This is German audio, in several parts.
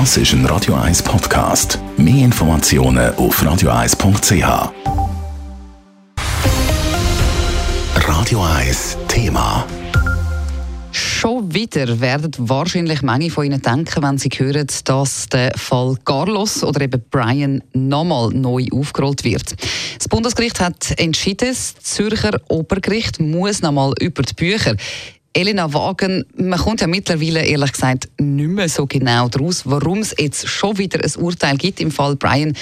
Das ist ein Radio 1 Podcast. Mehr Informationen auf radio1.ch. Radio 1 Thema. Schon wieder werden wahrscheinlich manche von Ihnen denken, wenn Sie hören, dass der Fall Carlos oder eben Brian nochmal neu aufgerollt wird. Das Bundesgericht hat entschieden, das Zürcher Obergericht muss nochmal über die Bücher. Elena Wagen, man kommt ja mittlerweile ehrlich gesagt nicht mehr so genau daraus, warum es jetzt schon wieder ein Urteil gibt im Fall Brian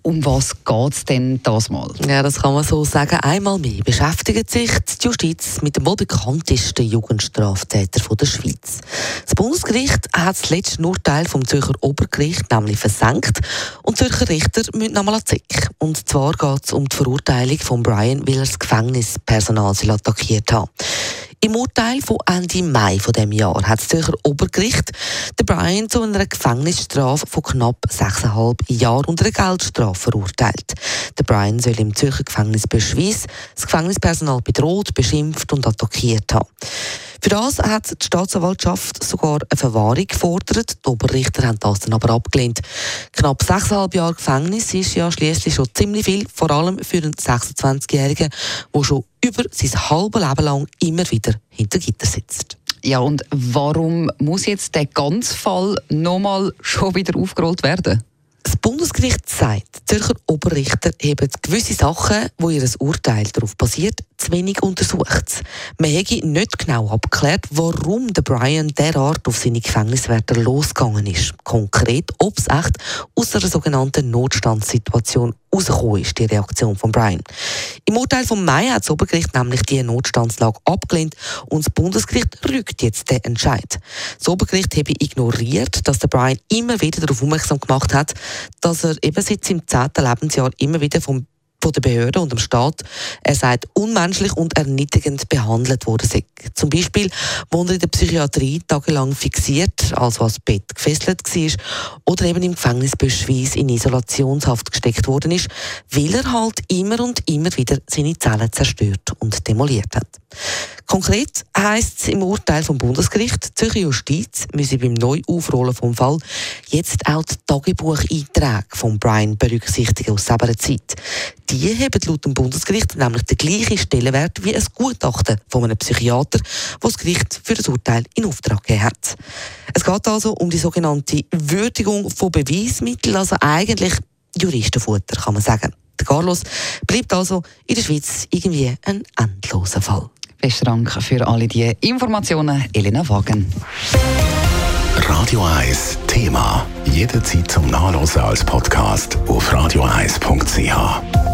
um was geht es denn das mal? Ja, das kann man so sagen. Einmal mehr beschäftigt sich die Justiz mit dem wohl bekanntesten Jugendstraftäter der Schweiz. Das Bundesgericht hat das letzte Urteil vom Zürcher Obergericht nämlich versenkt und Zürcher Richter müssen nochmal an Zick. Und zwar geht es um die Verurteilung von Brian, weil er das Gefängnispersonal attackiert hat. Im Urteil von Ende Mai von dem Jahr hat das Zürcher Obergericht den Brian zu einer Gefängnisstrafe von knapp 6,5 Jahren und einer Geldstrafe verurteilt. Der Brian soll im Zürcher Gefängnis Beschwies das Gefängnispersonal bedroht, beschimpft und attackiert haben. Für das hat die Staatsanwaltschaft sogar eine Verwahrung gefordert. Die Oberrichter haben das dann aber abgelehnt. Knapp sechseinhalb Jahre Gefängnis ist ja schließlich schon ziemlich viel, vor allem für einen 26-Jährigen, der schon über sein halbes Leben lang immer wieder hinter Gitter sitzt. Ja, und warum muss jetzt der ganze Fall nochmal schon wieder aufgerollt werden? Bundesgericht sagt, Zürcher Oberrichter haben gewisse Sachen, wo ihr Urteil darauf basiert, zu wenig untersucht. Man hätte nicht genau abgeklärt, warum der Brian derart auf seine Gefängniswärter losgegangen ist. Konkret, ob es echt aus einer sogenannten Notstandssituation rausgekommen ist, die Reaktion von Brian. Im Urteil vom Mai hat das Obergericht nämlich die Notstandslage abgelehnt und das Bundesgericht rückt jetzt den Entscheid. Das Obergericht habe ignoriert, dass der Brian immer wieder darauf aufmerksam gemacht hat, dass er eben seit seinem zehnten Lebensjahr immer wieder vom von der Behörde und dem Staat, er sagt, unmenschlich und erniedrigend behandelt worden sei. Zum Beispiel, wo er in der Psychiatrie tagelang fixiert, also ans Bett gefesselt war, oder eben im Gefängnis Böschwies in Isolationshaft gesteckt worden ist, weil er halt immer und immer wieder seine Zellen zerstört und demoliert hat. Konkret heisst es im Urteil vom Bundesgericht, die Zürcher Justiz müsse beim Neuaufrollen vom Fall jetzt auch die Tagebucheinträge von Brian berücksichtigen aus selber Zeit. Die haben laut dem Bundesgericht nämlich den gleichen Stellenwert wie ein Gutachten von einem Psychiater, das das Gericht für das Urteil in Auftrag gegeben hat. Es geht also um die sogenannte Würdigung von Beweismitteln, also eigentlich Juristenfutter, kann man sagen. Der Carlos bleibt also in der Schweiz irgendwie ein endloser Fall. Besten Dank für alle die Informationen, Elena Wagen. Radio 1 Thema. Jederzeit zum Nachlesen als Podcast auf radio1.ch.